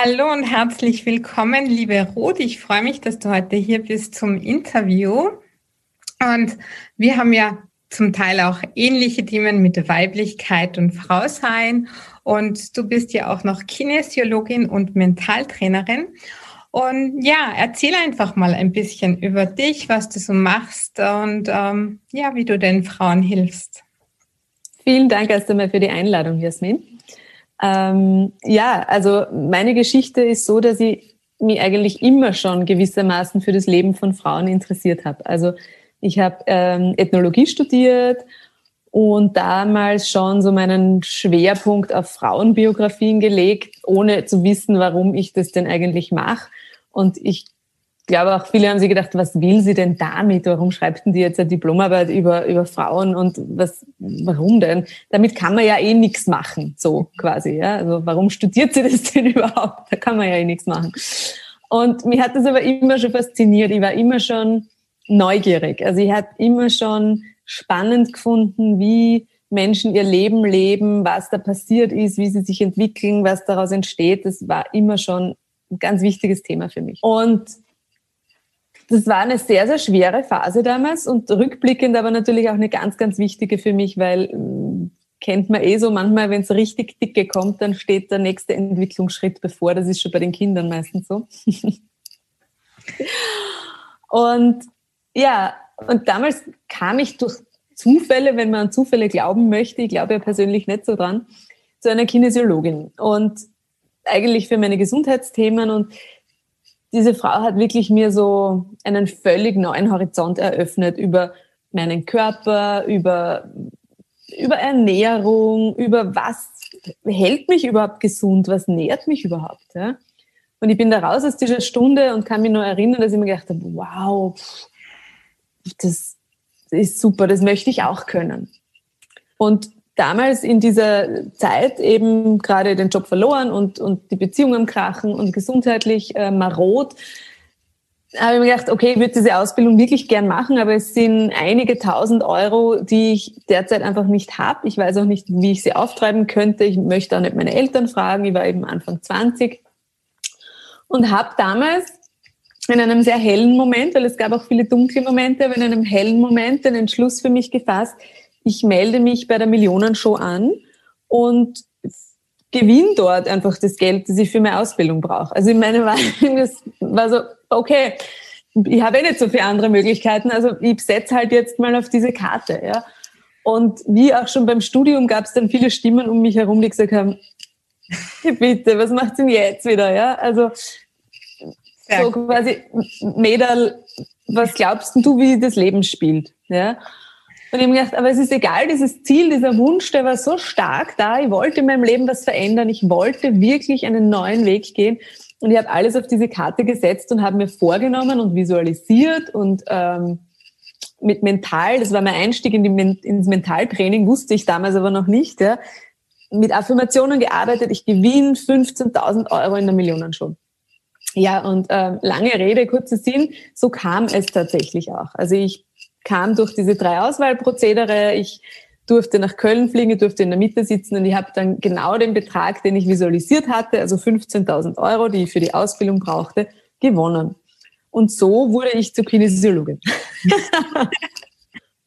Hallo und herzlich willkommen, liebe Ruth. Ich freue mich, dass du heute hier bist zum Interview. Und wir haben ja zum Teil auch ähnliche Themen mit Weiblichkeit und Frausein. Und du bist ja auch noch Kinesiologin und Mentaltrainerin. Und ja, erzähl einfach mal ein bisschen über dich, was du so machst und ähm, ja, wie du den Frauen hilfst. Vielen Dank erst einmal für die Einladung, Jasmin. Ähm, ja, also meine Geschichte ist so, dass ich mich eigentlich immer schon gewissermaßen für das Leben von Frauen interessiert habe. Also ich habe ähm, Ethnologie studiert und damals schon so meinen Schwerpunkt auf Frauenbiografien gelegt, ohne zu wissen, warum ich das denn eigentlich mache. Und ich glaube auch viele haben sich gedacht, was will sie denn damit? Warum schreibt denn die jetzt eine Diplomarbeit über, über Frauen und was, warum denn? Damit kann man ja eh nichts machen, so quasi, ja. Also warum studiert sie das denn überhaupt? Da kann man ja eh nichts machen. Und mich hat das aber immer schon fasziniert. Ich war immer schon neugierig. Also ich habe immer schon spannend gefunden, wie Menschen ihr Leben leben, was da passiert ist, wie sie sich entwickeln, was daraus entsteht. Das war immer schon ein ganz wichtiges Thema für mich. Und das war eine sehr, sehr schwere Phase damals und rückblickend aber natürlich auch eine ganz, ganz wichtige für mich, weil hm, kennt man eh so manchmal, wenn es richtig dicke kommt, dann steht der nächste Entwicklungsschritt bevor. Das ist schon bei den Kindern meistens so. und ja, und damals kam ich durch Zufälle, wenn man an Zufälle glauben möchte, ich glaube ja persönlich nicht so dran, zu einer Kinesiologin. Und eigentlich für meine Gesundheitsthemen und diese Frau hat wirklich mir so einen völlig neuen Horizont eröffnet über meinen Körper, über, über Ernährung, über was hält mich überhaupt gesund, was nährt mich überhaupt. Ja? Und ich bin da raus aus dieser Stunde und kann mich nur erinnern, dass ich mir gedacht habe, wow, das ist super, das möchte ich auch können. Und damals in dieser Zeit eben gerade den Job verloren und, und die Beziehung am Krachen und gesundheitlich äh, marot, habe ich mir gedacht, okay, ich würde diese Ausbildung wirklich gern machen, aber es sind einige tausend Euro, die ich derzeit einfach nicht habe. Ich weiß auch nicht, wie ich sie auftreiben könnte. Ich möchte auch nicht meine Eltern fragen. Ich war eben Anfang 20 und habe damals in einem sehr hellen Moment, weil es gab auch viele dunkle Momente, aber in einem hellen Moment den Entschluss für mich gefasst, ich melde mich bei der Millionenshow an und gewinne dort einfach das Geld, das ich für meine Ausbildung brauche. Also in meiner Wahrnehmung, das war so, okay, ich habe eh nicht so viele andere Möglichkeiten, also ich setze halt jetzt mal auf diese Karte. Ja. Und wie auch schon beim Studium gab es dann viele Stimmen um mich herum, die gesagt haben, bitte, was macht denn jetzt wieder? Ja, also so quasi, Mädel, was glaubst du, wie das Leben spielt? Ja. Und ich habe gedacht, aber es ist egal, dieses Ziel, dieser Wunsch, der war so stark da. Ich wollte in meinem Leben was verändern. Ich wollte wirklich einen neuen Weg gehen. Und ich habe alles auf diese Karte gesetzt und habe mir vorgenommen und visualisiert und ähm, mit mental, das war mein Einstieg in die, ins Mentaltraining, wusste ich damals aber noch nicht, ja, mit Affirmationen gearbeitet. Ich gewinne 15.000 Euro in der Millionenshow. Ja, und äh, lange Rede, kurzer Sinn, so kam es tatsächlich auch. Also ich kam durch diese drei Auswahlprozedere. Ich durfte nach Köln fliegen, ich durfte in der Mitte sitzen und ich habe dann genau den Betrag, den ich visualisiert hatte, also 15.000 Euro, die ich für die Ausbildung brauchte, gewonnen. Und so wurde ich zur Kinesiologin.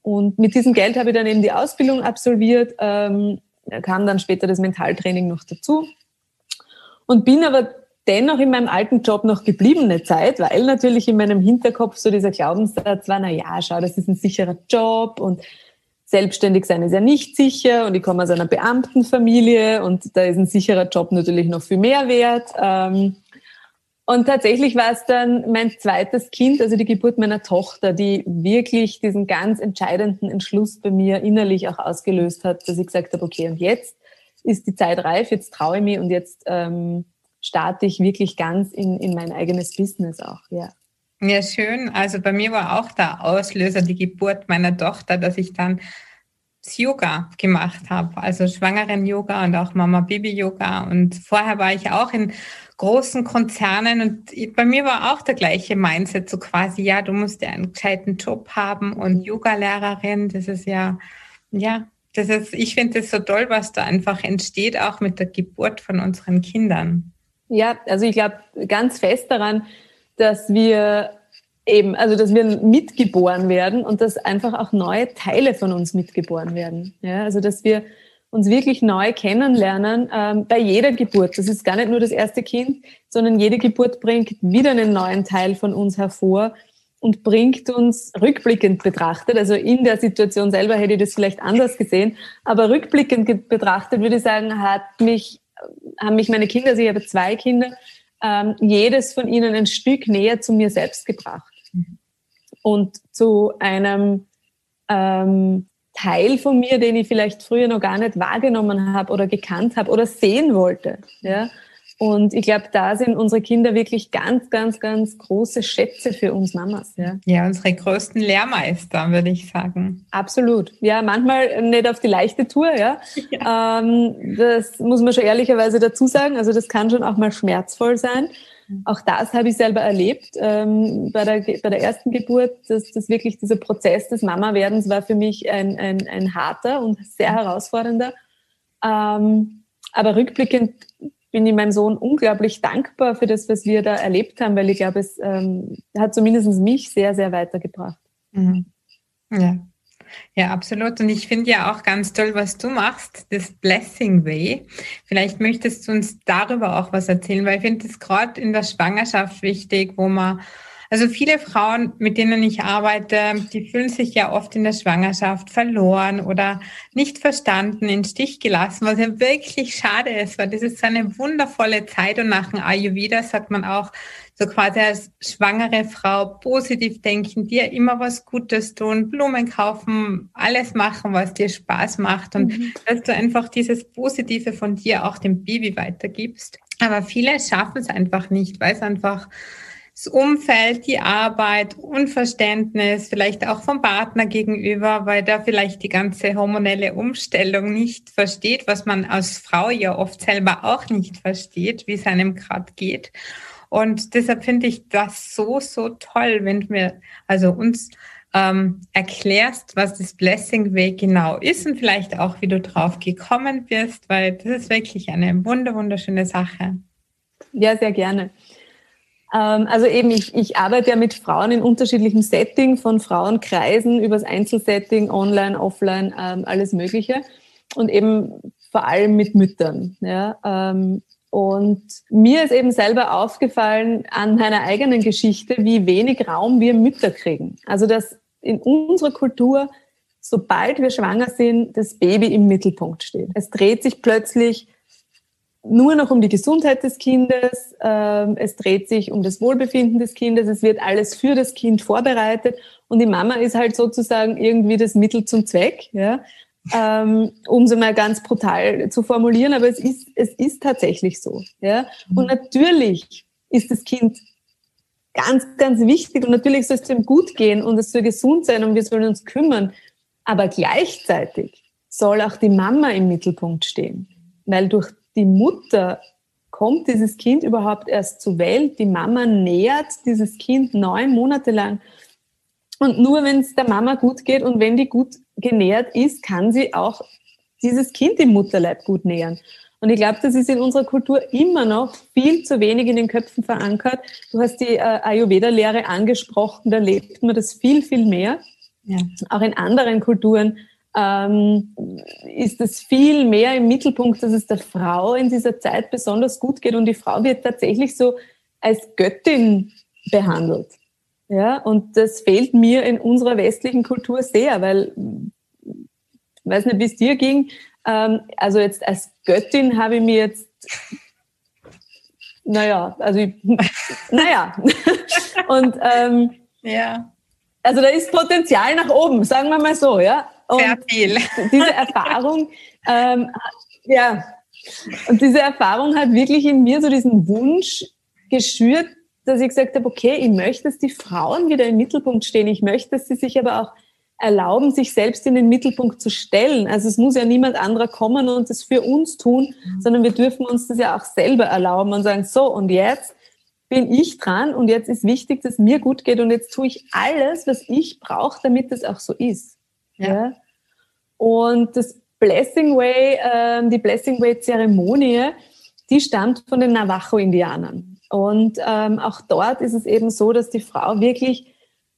und mit diesem Geld habe ich dann eben die Ausbildung absolviert, ähm, kam dann später das Mentaltraining noch dazu und bin aber dennoch in meinem alten Job noch gebliebene Zeit, weil natürlich in meinem Hinterkopf so dieser Glaubenssatz war, na ja, schau, das ist ein sicherer Job und selbstständig sein ist ja nicht sicher und ich komme aus einer Beamtenfamilie und da ist ein sicherer Job natürlich noch viel mehr wert. Ähm, und tatsächlich war es dann mein zweites Kind, also die Geburt meiner Tochter, die wirklich diesen ganz entscheidenden Entschluss bei mir innerlich auch ausgelöst hat, dass ich gesagt habe, okay, und jetzt ist die Zeit reif, jetzt traue ich mich und jetzt ähm, starte ich wirklich ganz in, in mein eigenes Business auch, ja. Ja, schön. Also bei mir war auch der Auslöser die Geburt meiner Tochter, dass ich dann das Yoga gemacht habe, also Schwangeren-Yoga und auch Mama-Baby-Yoga. Und vorher war ich auch in großen Konzernen und bei mir war auch der gleiche Mindset, so quasi, ja, du musst ja einen gescheiten Job haben und Yoga-Lehrerin, das ist ja, ja, das ist, ich finde es so toll, was da einfach entsteht, auch mit der Geburt von unseren Kindern. Ja, also ich glaube ganz fest daran, dass wir eben, also dass wir mitgeboren werden und dass einfach auch neue Teile von uns mitgeboren werden. Ja, also dass wir uns wirklich neu kennenlernen ähm, bei jeder Geburt. Das ist gar nicht nur das erste Kind, sondern jede Geburt bringt wieder einen neuen Teil von uns hervor und bringt uns rückblickend betrachtet, also in der Situation selber hätte ich das vielleicht anders gesehen, aber rückblickend betrachtet würde ich sagen, hat mich, haben mich meine Kinder, also ich habe zwei Kinder, ähm, jedes von ihnen ein Stück näher zu mir selbst gebracht und zu einem ähm, Teil von mir, den ich vielleicht früher noch gar nicht wahrgenommen habe oder gekannt habe oder sehen wollte. Ja? Und ich glaube, da sind unsere Kinder wirklich ganz, ganz, ganz große Schätze für uns Mamas. Ja, ja unsere größten Lehrmeister, würde ich sagen. Absolut. Ja, manchmal nicht auf die leichte Tour, ja. ja. Ähm, das muss man schon ehrlicherweise dazu sagen. Also das kann schon auch mal schmerzvoll sein. Mhm. Auch das habe ich selber erlebt ähm, bei, der, bei der ersten Geburt. Dass, dass wirklich dieser Prozess des Mama-Werdens war für mich ein, ein, ein harter und sehr herausfordernder. Ähm, aber rückblickend bin ich meinem Sohn unglaublich dankbar für das, was wir da erlebt haben, weil ich glaube, es ähm, hat zumindest mich sehr, sehr weitergebracht. Mhm. Ja. Ja, absolut. Und ich finde ja auch ganz toll, was du machst, das Blessing Way. Vielleicht möchtest du uns darüber auch was erzählen, weil ich finde es gerade in der Schwangerschaft wichtig, wo man also viele Frauen, mit denen ich arbeite, die fühlen sich ja oft in der Schwangerschaft verloren oder nicht verstanden, in Stich gelassen, was ja wirklich schade ist, weil das ist so eine wundervolle Zeit und nach dem Ayurveda sagt man auch, so quasi als schwangere Frau positiv denken, dir immer was Gutes tun, Blumen kaufen, alles machen, was dir Spaß macht und mhm. dass du einfach dieses Positive von dir auch dem Baby weitergibst. Aber viele schaffen es einfach nicht, weil es einfach das Umfeld, die Arbeit, Unverständnis, vielleicht auch vom Partner gegenüber, weil der vielleicht die ganze hormonelle Umstellung nicht versteht, was man als Frau ja oft selber auch nicht versteht, wie es einem gerade geht. Und deshalb finde ich das so, so toll, wenn du mir, also uns ähm, erklärst, was das Blessing Way genau ist und vielleicht auch, wie du drauf gekommen bist, weil das ist wirklich eine wunder, wunderschöne Sache. Ja, sehr gerne. Ähm, also eben, ich, ich arbeite ja mit Frauen in unterschiedlichem Setting, von Frauenkreisen übers Einzelsetting, online, offline, ähm, alles Mögliche. Und eben vor allem mit Müttern. Ja. Ähm, und mir ist eben selber aufgefallen an meiner eigenen Geschichte, wie wenig Raum wir Mütter kriegen. Also dass in unserer Kultur, sobald wir schwanger sind, das Baby im Mittelpunkt steht. Es dreht sich plötzlich nur noch um die Gesundheit des Kindes, ähm, es dreht sich um das Wohlbefinden des Kindes, es wird alles für das Kind vorbereitet und die Mama ist halt sozusagen irgendwie das Mittel zum Zweck, ja, ähm, um es mal ganz brutal zu formulieren, aber es ist, es ist tatsächlich so. Ja. Und natürlich ist das Kind ganz, ganz wichtig und natürlich soll es ihm gut gehen und es soll gesund sein und wir sollen uns kümmern, aber gleichzeitig soll auch die Mama im Mittelpunkt stehen, weil durch die Mutter kommt dieses Kind überhaupt erst zur Welt. Die Mama nährt dieses Kind neun Monate lang. Und nur wenn es der Mama gut geht und wenn die gut genährt ist, kann sie auch dieses Kind im Mutterleib gut nähern. Und ich glaube, das ist in unserer Kultur immer noch viel zu wenig in den Köpfen verankert. Du hast die äh, Ayurveda-Lehre angesprochen, da lebt man das viel, viel mehr. Ja. Auch in anderen Kulturen ähm, ist es viel mehr im Mittelpunkt, dass es der Frau in dieser Zeit besonders gut geht und die Frau wird tatsächlich so als Göttin behandelt. Ja, und das fehlt mir in unserer westlichen Kultur sehr, weil, ich weiß nicht, wie es dir ging, ähm, also jetzt als Göttin habe ich mir jetzt, naja, also, ich, naja, und, ähm, ja. Also da ist Potenzial nach oben, sagen wir mal so, ja. Und Sehr viel. Diese Erfahrung, ähm, ja, und diese Erfahrung hat wirklich in mir so diesen Wunsch geschürt, dass ich gesagt habe, okay, ich möchte, dass die Frauen wieder im Mittelpunkt stehen. Ich möchte, dass sie sich aber auch erlauben, sich selbst in den Mittelpunkt zu stellen. Also es muss ja niemand anderer kommen und das für uns tun, mhm. sondern wir dürfen uns das ja auch selber erlauben und sagen, so, und jetzt bin ich dran und jetzt ist wichtig, dass mir gut geht und jetzt tue ich alles, was ich brauche, damit das auch so ist. Ja. ja? Und das Blessing Way, äh, die Blessing Way Zeremonie, die stammt von den Navajo-Indianern. Und ähm, auch dort ist es eben so, dass die Frau wirklich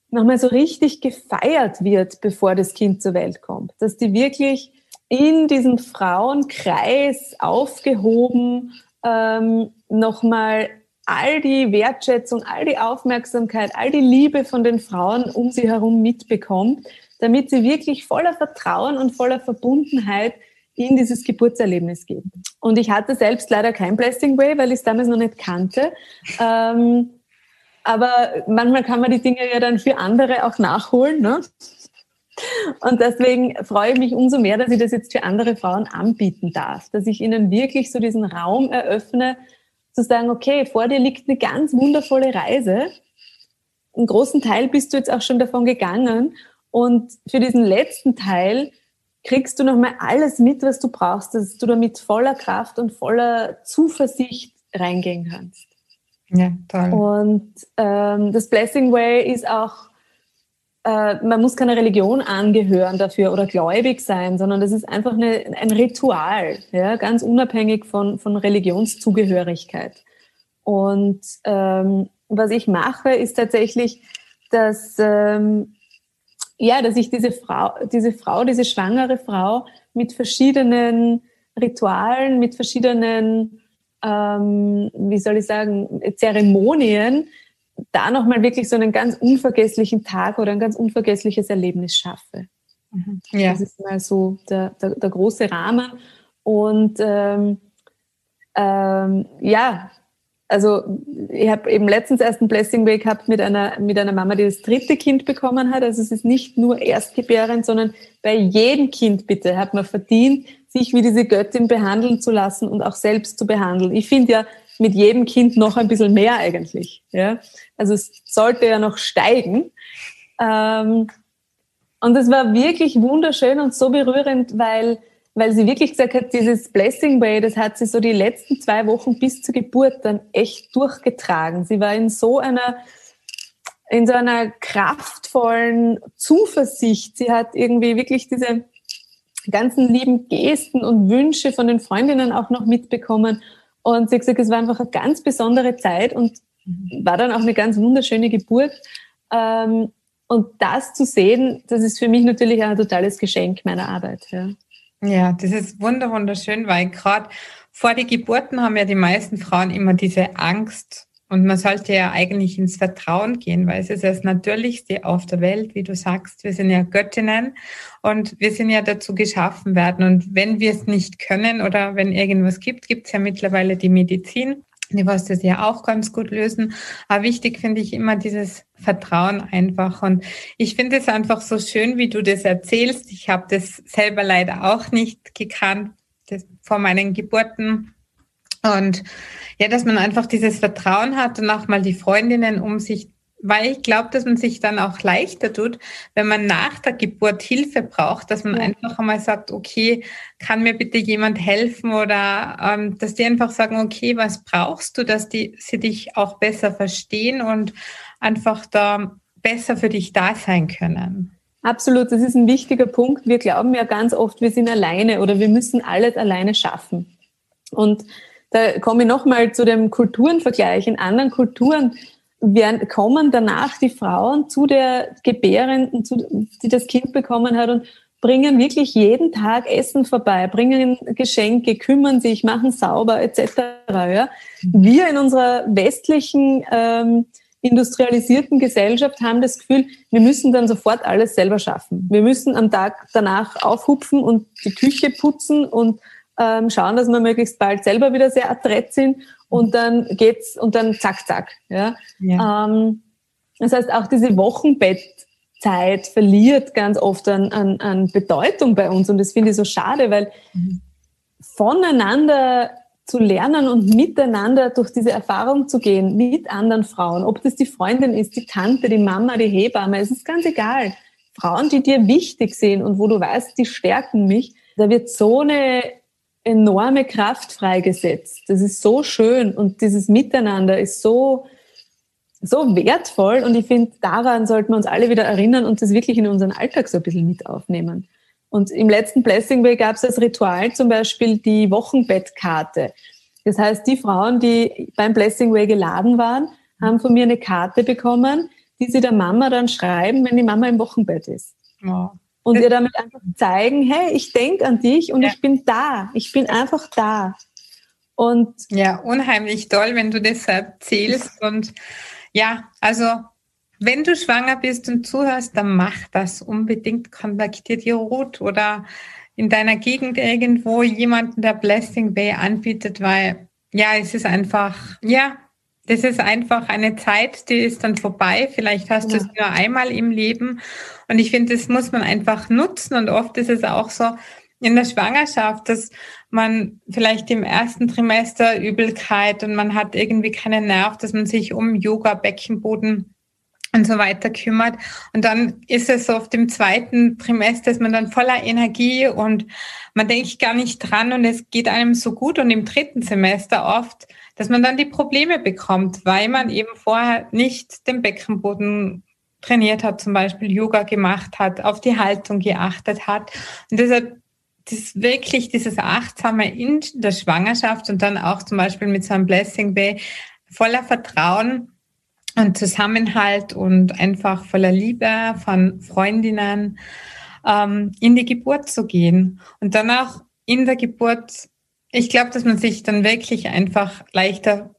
nochmal so richtig gefeiert wird, bevor das Kind zur Welt kommt. Dass die wirklich in diesem Frauenkreis aufgehoben ähm, nochmal all die Wertschätzung, all die Aufmerksamkeit, all die Liebe von den Frauen um sie herum mitbekommt, damit sie wirklich voller Vertrauen und voller Verbundenheit in dieses Geburtserlebnis geht. Und ich hatte selbst leider kein Blessing Way, weil ich es damals noch nicht kannte. Ähm, aber manchmal kann man die Dinge ja dann für andere auch nachholen. Ne? Und deswegen freue ich mich umso mehr, dass ich das jetzt für andere Frauen anbieten darf, dass ich ihnen wirklich so diesen Raum eröffne, zu sagen, okay, vor dir liegt eine ganz wundervolle Reise. Einen großen Teil bist du jetzt auch schon davon gegangen. Und für diesen letzten Teil kriegst du nochmal alles mit, was du brauchst, dass du damit voller Kraft und voller Zuversicht reingehen kannst. Ja, toll. Und ähm, das Blessing Way ist auch äh, man muss keine Religion angehören dafür oder gläubig sein, sondern das ist einfach eine, ein Ritual, ja, ganz unabhängig von, von Religionszugehörigkeit. Und ähm, was ich mache, ist tatsächlich, dass, ähm, ja, dass ich diese Frau, diese Frau, diese schwangere Frau mit verschiedenen Ritualen, mit verschiedenen, ähm, wie soll ich sagen, Zeremonien da nochmal wirklich so einen ganz unvergesslichen Tag oder ein ganz unvergessliches Erlebnis schaffe. Mhm. Ja. Das ist mal so der, der, der große Rahmen. Und ähm, ähm, ja, also ich habe eben letztens erst ein Blessing Way gehabt mit einer, mit einer Mama, die das dritte Kind bekommen hat. Also es ist nicht nur Erstgebärend, sondern bei jedem Kind bitte hat man verdient, sich wie diese Göttin behandeln zu lassen und auch selbst zu behandeln. Ich finde ja, mit jedem Kind noch ein bisschen mehr eigentlich. Ja? Also es sollte ja noch steigen. Ähm, und es war wirklich wunderschön und so berührend, weil, weil sie wirklich gesagt hat, dieses Blessing Way, das hat sie so die letzten zwei Wochen bis zur Geburt dann echt durchgetragen. Sie war in so einer, in so einer kraftvollen Zuversicht. Sie hat irgendwie wirklich diese ganzen lieben Gesten und Wünsche von den Freundinnen auch noch mitbekommen. Und sie hat gesagt, es war einfach eine ganz besondere Zeit und war dann auch eine ganz wunderschöne Geburt. Ähm, und das zu sehen, das ist für mich natürlich ein totales Geschenk meiner Arbeit. Ja, ja das ist wunderschön, weil gerade vor den Geburten haben ja die meisten Frauen immer diese Angst und man sollte ja eigentlich ins Vertrauen gehen, weil es ist das Natürlichste auf der Welt, wie du sagst. Wir sind ja Göttinnen und wir sind ja dazu geschaffen werden. Und wenn wir es nicht können oder wenn irgendwas gibt, gibt es ja mittlerweile die Medizin. Die was das ja auch ganz gut lösen. Aber wichtig finde ich immer dieses Vertrauen einfach. Und ich finde es einfach so schön, wie du das erzählst. Ich habe das selber leider auch nicht gekannt das, vor meinen Geburten. Und ja, dass man einfach dieses Vertrauen hat und auch mal die Freundinnen um sich, weil ich glaube, dass man sich dann auch leichter tut, wenn man nach der Geburt Hilfe braucht, dass man ja. einfach einmal sagt, okay, kann mir bitte jemand helfen oder ähm, dass die einfach sagen, okay, was brauchst du, dass die sie dich auch besser verstehen und einfach da besser für dich da sein können. Absolut, das ist ein wichtiger Punkt. Wir glauben ja ganz oft, wir sind alleine oder wir müssen alles alleine schaffen. Und da komme ich nochmal zu dem Kulturenvergleich. In anderen Kulturen werden, kommen danach die Frauen zu der Gebärenden, zu, die das Kind bekommen hat und bringen wirklich jeden Tag Essen vorbei, bringen Geschenke, kümmern sich, machen sauber etc. Ja. Wir in unserer westlichen ähm, industrialisierten Gesellschaft haben das Gefühl, wir müssen dann sofort alles selber schaffen. Wir müssen am Tag danach aufhupfen und die Küche putzen und ähm, schauen, dass wir möglichst bald selber wieder sehr adrett sind und dann geht's und dann zack, zack. Ja? ja. Ähm, das heißt, auch diese Wochenbettzeit verliert ganz oft an, an, an Bedeutung bei uns und das finde ich so schade, weil mhm. voneinander zu lernen und miteinander durch diese Erfahrung zu gehen mit anderen Frauen, ob das die Freundin ist, die Tante, die Mama, die Hebamme, es ist ganz egal. Frauen, die dir wichtig sind und wo du weißt, die stärken mich, da wird so eine enorme Kraft freigesetzt. Das ist so schön und dieses Miteinander ist so, so wertvoll und ich finde, daran sollten wir uns alle wieder erinnern und das wirklich in unseren Alltag so ein bisschen mit aufnehmen. Und im letzten Blessing Way gab es als Ritual zum Beispiel die Wochenbettkarte. Das heißt, die Frauen, die beim Blessing Way geladen waren, haben von mir eine Karte bekommen, die sie der Mama dann schreiben, wenn die Mama im Wochenbett ist. Oh. Und ihr damit einfach zeigen, hey, ich denke an dich und ja. ich bin da. Ich bin einfach da. Und ja, unheimlich toll, wenn du das erzählst. Und ja, also wenn du schwanger bist und zuhörst, dann mach das unbedingt. Kontaktier die Ruth oder in deiner Gegend irgendwo jemanden, der Blessing Bay anbietet, weil ja, es ist einfach, ja, das ist einfach eine Zeit, die ist dann vorbei. Vielleicht hast ja. du es nur einmal im Leben. Und ich finde, das muss man einfach nutzen. Und oft ist es auch so in der Schwangerschaft, dass man vielleicht im ersten Trimester Übelkeit und man hat irgendwie keinen Nerv, dass man sich um Yoga, Beckenboden und so weiter kümmert. Und dann ist es so auf dem zweiten Trimester, ist man dann voller Energie und man denkt gar nicht dran und es geht einem so gut. Und im dritten Semester oft, dass man dann die Probleme bekommt, weil man eben vorher nicht den Beckenboden trainiert hat, zum Beispiel Yoga gemacht hat, auf die Haltung geachtet hat. Und deshalb das wirklich dieses Achtsame in der Schwangerschaft und dann auch zum Beispiel mit so einem Blessing Bay voller Vertrauen und Zusammenhalt und einfach voller Liebe von Freundinnen ähm, in die Geburt zu gehen. Und danach in der Geburt, ich glaube, dass man sich dann wirklich einfach leichter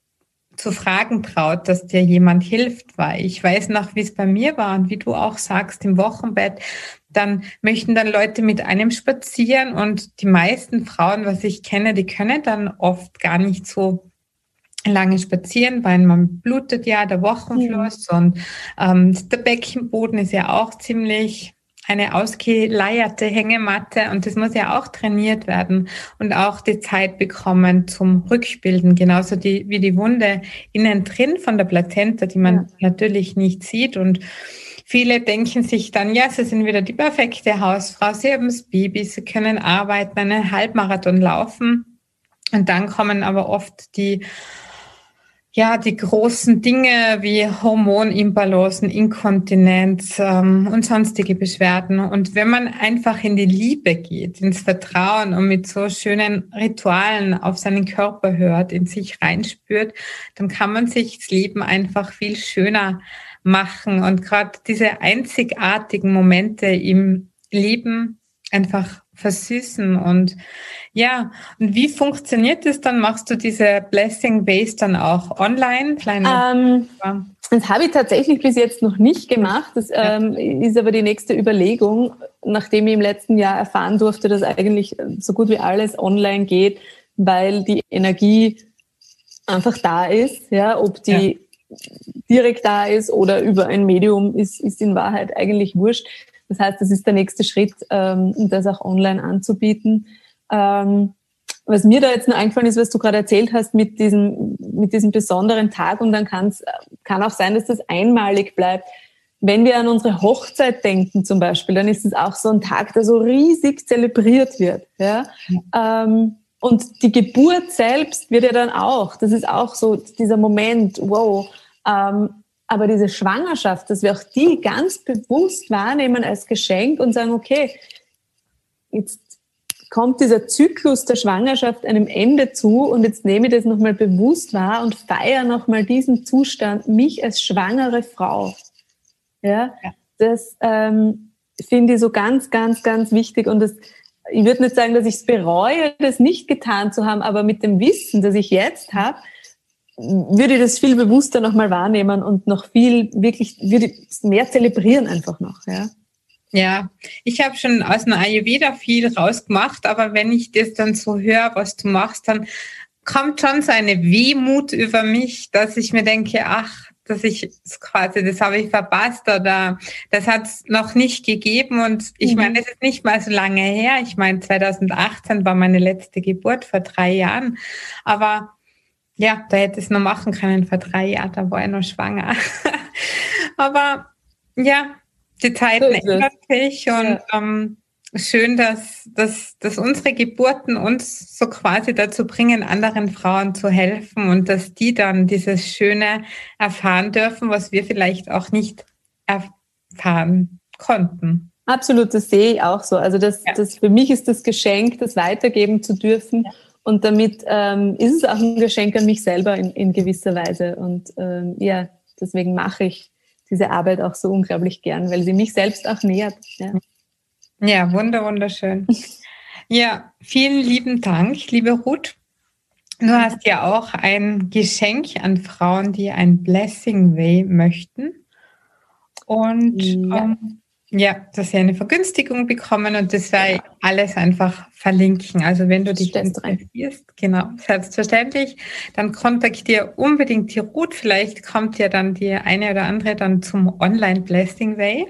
zu fragen traut, dass dir jemand hilft, weil ich weiß noch, wie es bei mir war und wie du auch sagst, im Wochenbett, dann möchten dann Leute mit einem spazieren und die meisten Frauen, was ich kenne, die können dann oft gar nicht so lange spazieren, weil man blutet ja der Wochenfluss ja. und ähm, der Beckenboden ist ja auch ziemlich eine ausgeleierte Hängematte und das muss ja auch trainiert werden und auch die Zeit bekommen zum Rückbilden, genauso die, wie die Wunde innen drin von der Plazenta, die man ja. natürlich nicht sieht und Viele denken sich dann, ja, sie sind wieder die perfekte Hausfrau, sie haben das Baby, sie können arbeiten, einen Halbmarathon laufen. Und dann kommen aber oft die ja, die großen Dinge wie Hormonimbalanzen, Inkontinenz ähm, und sonstige Beschwerden. Und wenn man einfach in die Liebe geht, ins Vertrauen und mit so schönen Ritualen auf seinen Körper hört, in sich reinspürt, dann kann man sich das Leben einfach viel schöner machen. Und gerade diese einzigartigen Momente im Leben einfach versüßen und ja, und wie funktioniert das dann? Machst du diese Blessing Base dann auch online? Kleine ähm, das habe ich tatsächlich bis jetzt noch nicht gemacht. Das ähm, ist aber die nächste Überlegung, nachdem ich im letzten Jahr erfahren durfte, dass eigentlich so gut wie alles online geht, weil die Energie einfach da ist. Ja, ob die ja. direkt da ist oder über ein Medium ist, ist in Wahrheit eigentlich wurscht. Das heißt, das ist der nächste Schritt, ähm, das auch online anzubieten. Ähm, was mir da jetzt nur eingefallen ist, was du gerade erzählt hast mit diesem, mit diesem besonderen Tag und dann kann es kann auch sein, dass das einmalig bleibt. Wenn wir an unsere Hochzeit denken zum Beispiel, dann ist es auch so ein Tag, der so riesig zelebriert wird. Ja? ja. Ähm, und die Geburt selbst wird ja dann auch, das ist auch so dieser Moment, wow. Ähm, aber diese Schwangerschaft, dass wir auch die ganz bewusst wahrnehmen als Geschenk und sagen, okay, jetzt kommt dieser Zyklus der Schwangerschaft einem Ende zu und jetzt nehme ich das nochmal bewusst wahr und feiere nochmal diesen Zustand, mich als schwangere Frau. Ja, ja. das ähm, finde ich so ganz, ganz, ganz wichtig und das, ich würde nicht sagen, dass ich es bereue, das nicht getan zu haben, aber mit dem Wissen, das ich jetzt habe, würde das viel bewusster nochmal wahrnehmen und noch viel wirklich, würde mehr zelebrieren einfach noch, ja. Ja, ich habe schon aus dem Ayurveda viel rausgemacht, aber wenn ich das dann so höre, was du machst, dann kommt schon so eine Wehmut über mich, dass ich mir denke, ach, dass ich quasi, das habe ich verpasst oder das hat es noch nicht gegeben. Und ich mhm. meine, das ist nicht mal so lange her. Ich meine, 2018 war meine letzte Geburt vor drei Jahren. Aber ja, da hätte ich es noch machen können vor drei Jahren, da war ich noch schwanger. Aber ja, die Zeiten so ändern sich und ja. ähm, schön, dass, dass, dass unsere Geburten uns so quasi dazu bringen, anderen Frauen zu helfen und dass die dann dieses Schöne erfahren dürfen, was wir vielleicht auch nicht erfahren konnten. Absolut, das sehe ich auch so. Also das, ja. das für mich ist das Geschenk, das weitergeben zu dürfen. Ja. Und damit ähm, ist es auch ein Geschenk an mich selber in, in gewisser Weise. Und ähm, ja, deswegen mache ich diese Arbeit auch so unglaublich gern, weil sie mich selbst auch nähert. Ja, ja wunder, wunderschön. ja, vielen lieben Dank, liebe Ruth. Du hast ja auch ein Geschenk an Frauen, die ein Blessing Way möchten. Und ja. Ähm, ja, dass sie eine Vergünstigung bekommen und das werde ich alles einfach verlinken. Also wenn du dich interessierst, genau, selbstverständlich, dann kontaktiere unbedingt die Ruth. Vielleicht kommt ja dann die eine oder andere dann zum Online Blessing Way.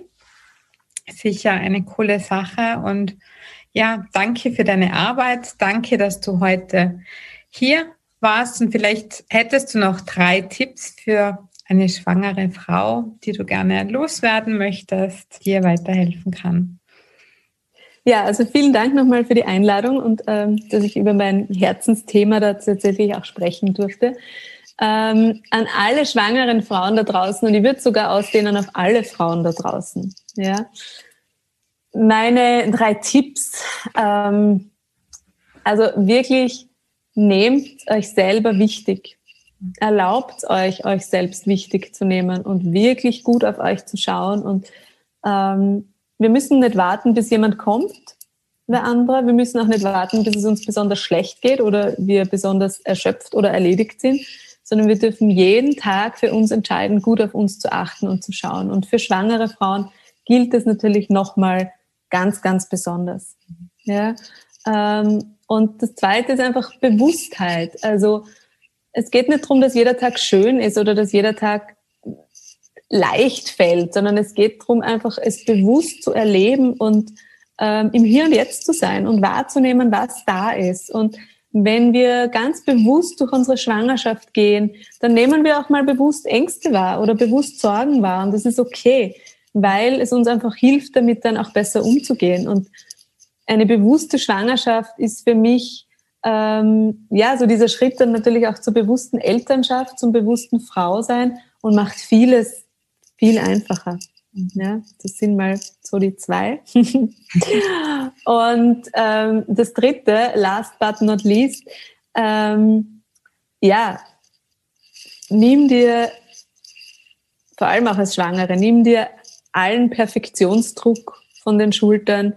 Sicher eine coole Sache und ja, danke für deine Arbeit. Danke, dass du heute hier warst und vielleicht hättest du noch drei Tipps für eine schwangere Frau, die du gerne loswerden möchtest, dir weiterhelfen kann? Ja, also vielen Dank nochmal für die Einladung und ähm, dass ich über mein Herzensthema da tatsächlich auch sprechen durfte. Ähm, an alle schwangeren Frauen da draußen und ich würde sogar ausdehnen auf alle Frauen da draußen. Ja, meine drei Tipps. Ähm, also wirklich nehmt euch selber wichtig erlaubt euch, euch selbst wichtig zu nehmen und wirklich gut auf euch zu schauen. Und ähm, wir müssen nicht warten, bis jemand kommt, der andere. Wir müssen auch nicht warten, bis es uns besonders schlecht geht oder wir besonders erschöpft oder erledigt sind, sondern wir dürfen jeden Tag für uns entscheiden, gut auf uns zu achten und zu schauen. Und für schwangere Frauen gilt es natürlich nochmal ganz, ganz besonders. Ja? Ähm, und das Zweite ist einfach Bewusstheit. Also es geht nicht darum, dass jeder Tag schön ist oder dass jeder Tag leicht fällt, sondern es geht darum, einfach es bewusst zu erleben und ähm, im Hier und Jetzt zu sein und wahrzunehmen, was da ist. Und wenn wir ganz bewusst durch unsere Schwangerschaft gehen, dann nehmen wir auch mal bewusst Ängste wahr oder bewusst Sorgen wahr. Und das ist okay, weil es uns einfach hilft, damit dann auch besser umzugehen. Und eine bewusste Schwangerschaft ist für mich ähm, ja, so dieser Schritt dann natürlich auch zur bewussten Elternschaft, zum bewussten Frau sein und macht vieles viel einfacher. Ja, das sind mal so die zwei. und ähm, das dritte, last but not least, ähm, ja, nimm dir, vor allem auch als Schwangere, nimm dir allen Perfektionsdruck von den Schultern,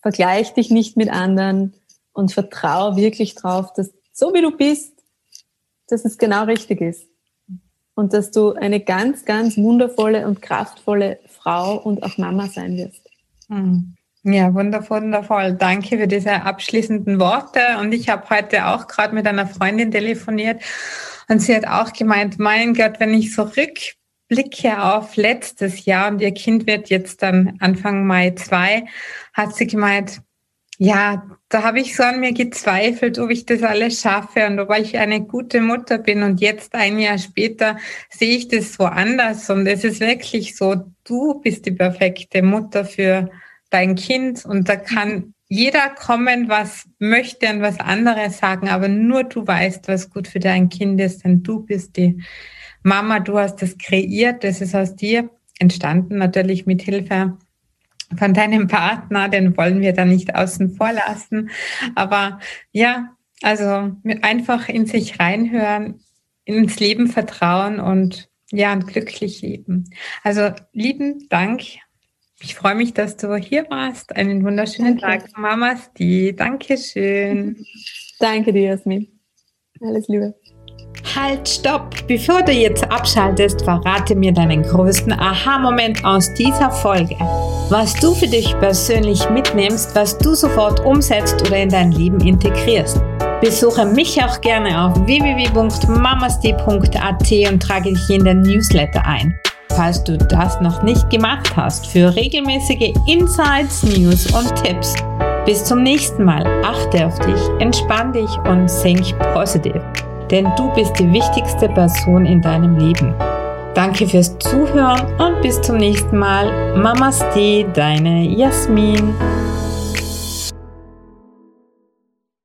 vergleich dich nicht mit anderen, und vertraue wirklich drauf, dass so wie du bist, dass es genau richtig ist. Und dass du eine ganz, ganz wundervolle und kraftvolle Frau und auch Mama sein wirst. Hm. Ja, wundervoll, wundervoll. Danke für diese abschließenden Worte. Und ich habe heute auch gerade mit einer Freundin telefoniert und sie hat auch gemeint, mein Gott, wenn ich so rückblicke auf letztes Jahr und ihr Kind wird jetzt dann Anfang Mai zwei, hat sie gemeint, ja, da habe ich so an mir gezweifelt, ob ich das alles schaffe und ob ich eine gute Mutter bin. Und jetzt, ein Jahr später, sehe ich das so anders. Und es ist wirklich so, du bist die perfekte Mutter für dein Kind. Und da kann jeder kommen, was möchte und was andere sagen, aber nur du weißt, was gut für dein Kind ist, denn du bist die Mama, du hast das kreiert, das ist aus dir entstanden, natürlich mit Hilfe von deinem Partner, den wollen wir da nicht außen vor lassen. Aber ja, also einfach in sich reinhören, ins Leben vertrauen und ja, und glücklich leben. Also lieben Dank. Ich freue mich, dass du hier warst. Einen wunderschönen Danke. Tag, Mamas die. Dankeschön. Danke dir, Jasmin. Alles Liebe. Halt, stopp! Bevor du jetzt abschaltest, verrate mir deinen größten Aha-Moment aus dieser Folge. Was du für dich persönlich mitnimmst, was du sofort umsetzt oder in dein Leben integrierst. Besuche mich auch gerne auf www.mamasti.at und trage dich in den Newsletter ein. Falls du das noch nicht gemacht hast, für regelmäßige Insights, News und Tipps. Bis zum nächsten Mal. Achte auf dich, entspann dich und think positive denn du bist die wichtigste Person in deinem Leben. Danke fürs Zuhören und bis zum nächsten Mal. Mamas deine Jasmin.